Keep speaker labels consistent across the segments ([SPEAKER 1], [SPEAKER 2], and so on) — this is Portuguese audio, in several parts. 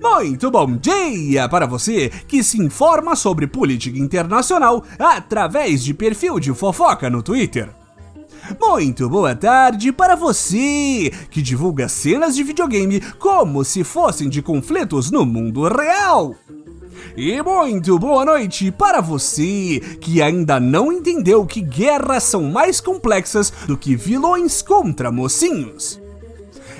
[SPEAKER 1] Muito bom dia para você que se informa sobre política internacional através de perfil de fofoca no Twitter. Muito boa tarde para você que divulga cenas de videogame como se fossem de conflitos no mundo real. E muito boa noite para você que ainda não entendeu que guerras são mais complexas do que vilões contra mocinhos.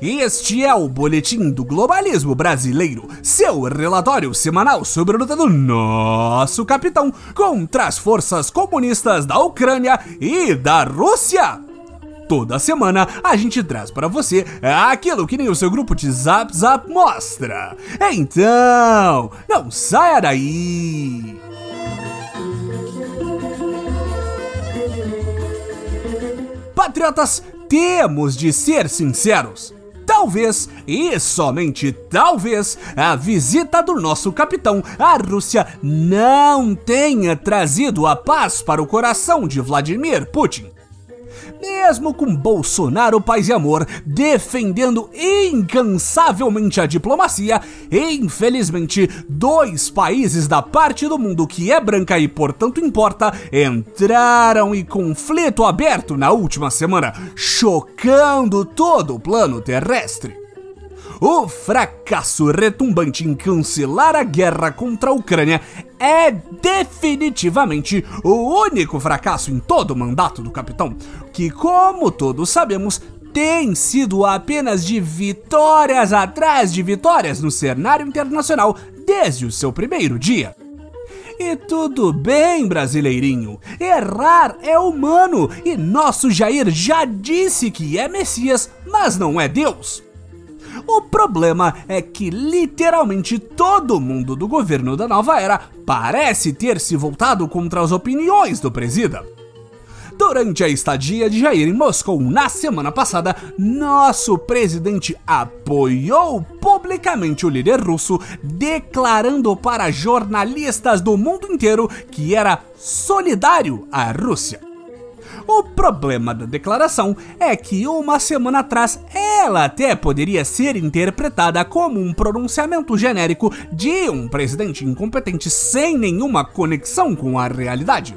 [SPEAKER 1] Este é o Boletim do Globalismo Brasileiro, seu relatório semanal sobre a luta do nosso capitão contra as forças comunistas da Ucrânia e da Rússia. Toda semana a gente traz para você aquilo que nem o seu grupo de Zap Zap mostra. Então, não saia daí! Patriotas, temos de ser sinceros. Talvez, e somente talvez, a visita do nosso capitão à Rússia não tenha trazido a paz para o coração de Vladimir Putin. Mesmo com Bolsonaro Paz e Amor defendendo incansavelmente a diplomacia, infelizmente, dois países da parte do mundo que é branca e portanto importa entraram em conflito aberto na última semana, chocando todo o plano terrestre. O fracasso retumbante em cancelar a guerra contra a Ucrânia é definitivamente o único fracasso em todo o mandato do capitão, que, como todos sabemos, tem sido apenas de vitórias atrás de vitórias no cenário internacional desde o seu primeiro dia. E tudo bem, brasileirinho. Errar é humano e nosso Jair já disse que é Messias, mas não é Deus. O problema é que literalmente todo mundo do governo da nova era parece ter se voltado contra as opiniões do presida. Durante a estadia de Jair em Moscou na semana passada, nosso presidente apoiou publicamente o líder russo, declarando para jornalistas do mundo inteiro que era solidário à Rússia. O problema da declaração é que uma semana atrás ela até poderia ser interpretada como um pronunciamento genérico de um presidente incompetente sem nenhuma conexão com a realidade.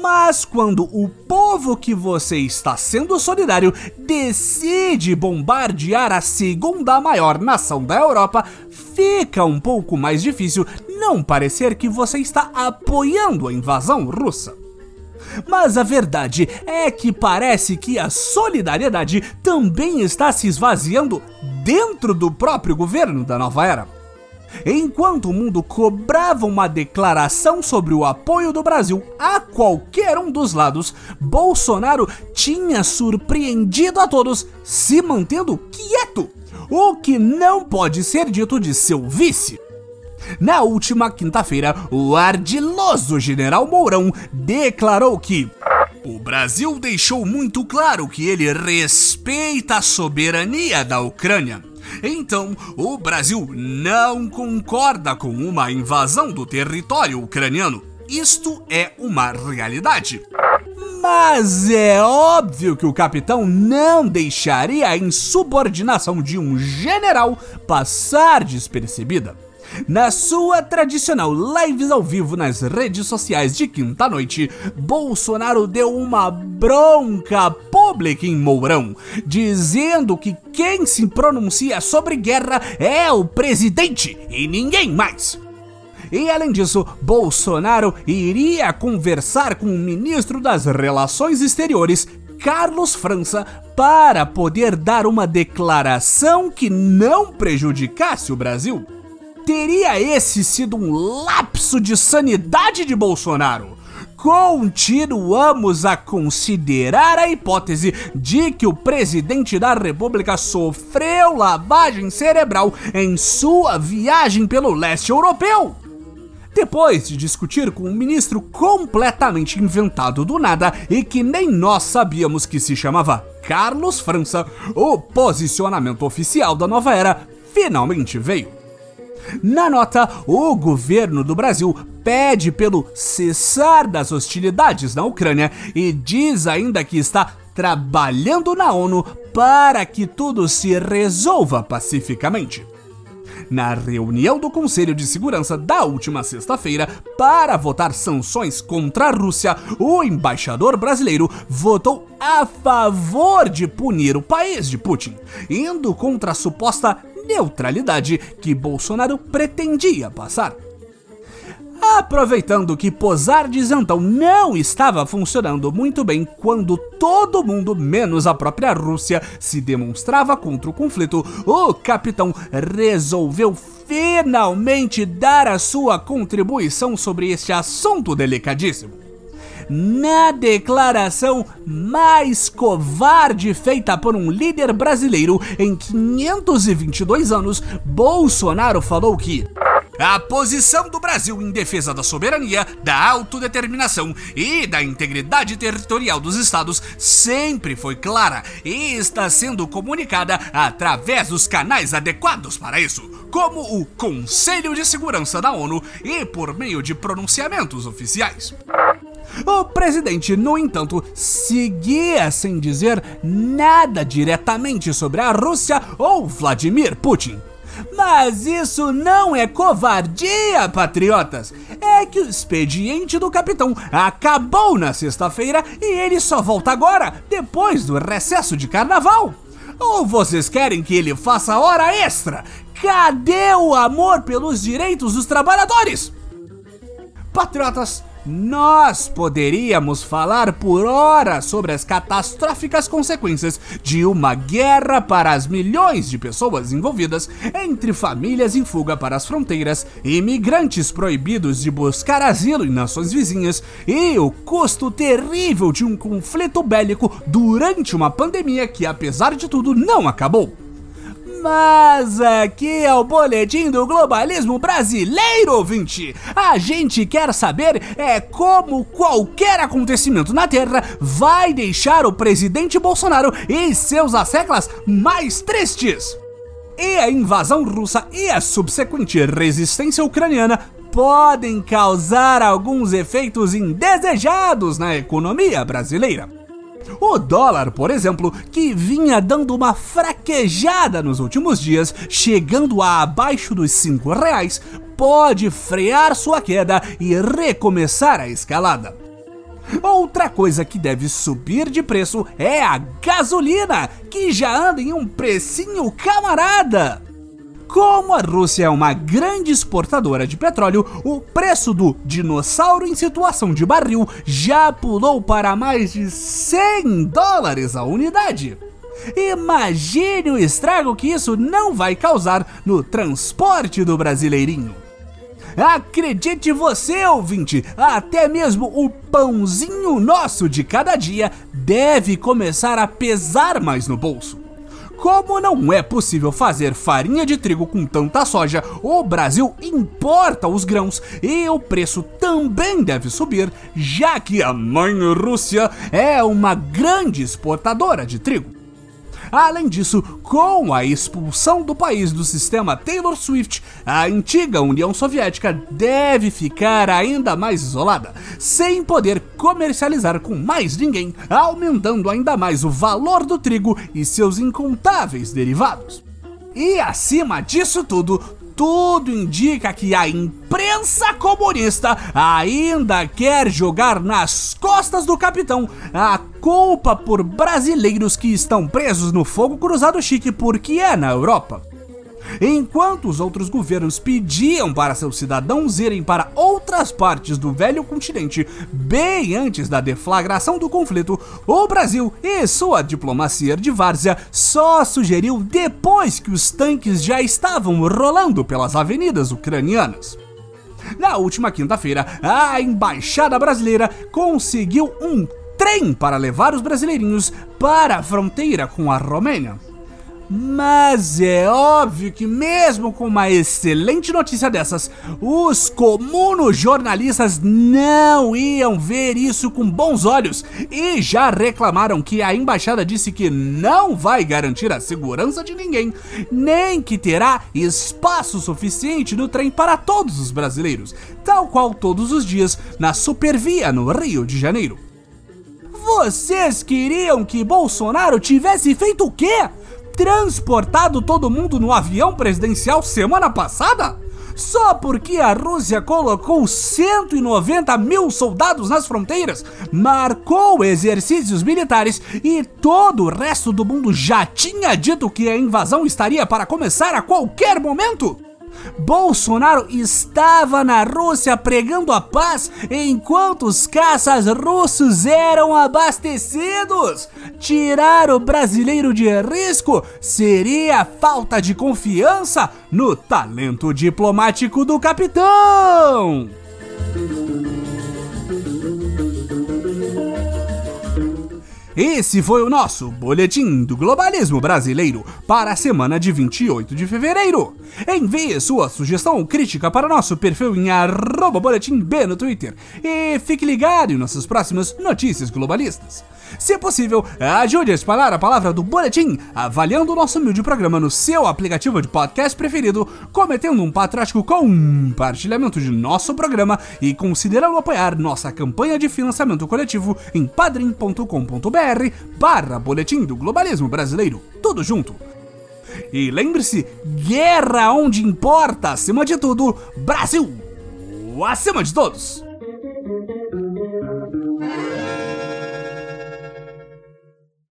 [SPEAKER 1] Mas quando o povo que você está sendo solidário decide bombardear a segunda maior nação da Europa, fica um pouco mais difícil não parecer que você está apoiando a invasão russa. Mas a verdade é que parece que a solidariedade também está se esvaziando dentro do próprio governo da nova era. Enquanto o mundo cobrava uma declaração sobre o apoio do Brasil a qualquer um dos lados, Bolsonaro tinha surpreendido a todos se mantendo quieto, o que não pode ser dito de seu vice. Na última quinta-feira, o ardiloso general Mourão declarou que o Brasil deixou muito claro que ele respeita a soberania da Ucrânia. Então, o Brasil não concorda com uma invasão do território ucraniano. Isto é uma realidade. Mas é óbvio que o capitão não deixaria a insubordinação de um general passar despercebida. Na sua tradicional lives ao vivo nas redes sociais de quinta-noite, Bolsonaro deu uma bronca pública em Mourão, dizendo que quem se pronuncia sobre guerra é o presidente e ninguém mais. E além disso, Bolsonaro iria conversar com o ministro das Relações Exteriores, Carlos França, para poder dar uma declaração que não prejudicasse o Brasil. Teria esse sido um lapso de sanidade de Bolsonaro? Continuamos a considerar a hipótese de que o presidente da República sofreu lavagem cerebral em sua viagem pelo leste europeu. Depois de discutir com um ministro completamente inventado do nada e que nem nós sabíamos que se chamava Carlos França, o posicionamento oficial da nova era finalmente veio. Na nota, o governo do Brasil pede pelo cessar das hostilidades na Ucrânia e diz ainda que está trabalhando na ONU para que tudo se resolva pacificamente. Na reunião do Conselho de Segurança da última sexta-feira para votar sanções contra a Rússia, o embaixador brasileiro votou a favor de punir o país de Putin, indo contra a suposta neutralidade que Bolsonaro pretendia passar. Aproveitando que Posardes então não estava funcionando muito bem quando todo mundo, menos a própria Rússia, se demonstrava contra o conflito, o capitão resolveu finalmente dar a sua contribuição sobre este assunto delicadíssimo na declaração mais covarde feita por um líder brasileiro em 522 anos, Bolsonaro falou que a posição do Brasil em defesa da soberania, da autodeterminação e da integridade territorial dos estados sempre foi clara e está sendo comunicada através dos canais adequados para isso, como o Conselho de Segurança da ONU e por meio de pronunciamentos oficiais. O presidente, no entanto, seguia sem dizer nada diretamente sobre a Rússia ou Vladimir Putin. Mas isso não é covardia, patriotas. É que o expediente do capitão acabou na sexta-feira e ele só volta agora, depois do recesso de carnaval. Ou vocês querem que ele faça hora extra? Cadê o amor pelos direitos dos trabalhadores? Patriotas, nós poderíamos falar por horas sobre as catastróficas consequências de uma guerra para as milhões de pessoas envolvidas, entre famílias em fuga para as fronteiras, imigrantes proibidos de buscar asilo em nações vizinhas e o custo terrível de um conflito bélico durante uma pandemia que, apesar de tudo, não acabou. Mas aqui é o boletim do globalismo brasileiro, ouvinte. A gente quer saber é como qualquer acontecimento na Terra vai deixar o presidente Bolsonaro e seus asseclas mais tristes. E a invasão russa e a subsequente resistência ucraniana podem causar alguns efeitos indesejados na economia brasileira. O dólar, por exemplo, que vinha dando uma fraquejada nos últimos dias, chegando a abaixo dos 5 reais, pode frear sua queda e recomeçar a escalada. Outra coisa que deve subir de preço é a gasolina, que já anda em um precinho camarada. Como a Rússia é uma grande exportadora de petróleo, o preço do dinossauro em situação de barril já pulou para mais de 100 dólares a unidade. Imagine o estrago que isso não vai causar no transporte do brasileirinho. Acredite você, ouvinte, até mesmo o pãozinho nosso de cada dia deve começar a pesar mais no bolso. Como não é possível fazer farinha de trigo com tanta soja, o Brasil importa os grãos e o preço também deve subir, já que a mãe Rússia é uma grande exportadora de trigo. Além disso, com a expulsão do país do sistema Taylor Swift, a antiga União Soviética deve ficar ainda mais isolada, sem poder comercializar com mais ninguém, aumentando ainda mais o valor do trigo e seus incontáveis derivados. E acima disso tudo, tudo indica que a imprensa comunista ainda quer jogar nas costas do capitão a culpa por brasileiros que estão presos no fogo cruzado chique porque é na Europa. Enquanto os outros governos pediam para seus cidadãos irem para outras partes do velho continente bem antes da deflagração do conflito, o Brasil e sua diplomacia de várzea só sugeriu depois que os tanques já estavam rolando pelas avenidas ucranianas. Na última quinta-feira, a embaixada brasileira conseguiu um trem para levar os brasileirinhos para a fronteira com a Romênia. Mas é óbvio que, mesmo com uma excelente notícia dessas, os comunos jornalistas não iam ver isso com bons olhos e já reclamaram que a embaixada disse que não vai garantir a segurança de ninguém, nem que terá espaço suficiente no trem para todos os brasileiros, tal qual todos os dias na Supervia no Rio de Janeiro. Vocês queriam que Bolsonaro tivesse feito o quê? Transportado todo mundo no avião presidencial semana passada? Só porque a Rússia colocou 190 mil soldados nas fronteiras, marcou exercícios militares e todo o resto do mundo já tinha dito que a invasão estaria para começar a qualquer momento? Bolsonaro estava na Rússia pregando a paz enquanto os caças russos eram abastecidos. Tirar o brasileiro de risco seria falta de confiança no talento diplomático do capitão. Esse foi o nosso Boletim do Globalismo Brasileiro para a semana de 28 de fevereiro. Envie sua sugestão ou crítica para nosso perfil em boletimb no Twitter e fique ligado em nossas próximas notícias globalistas. Se possível, ajude a espalhar a palavra do Boletim, avaliando o nosso humilde programa no seu aplicativo de podcast preferido, cometendo um patriótico compartilhamento de nosso programa e considerando apoiar nossa campanha de financiamento coletivo em padrim.com.br barra Boletim do Globalismo Brasileiro. Tudo junto. E lembre-se, guerra onde importa, acima de tudo, Brasil! Acima de todos!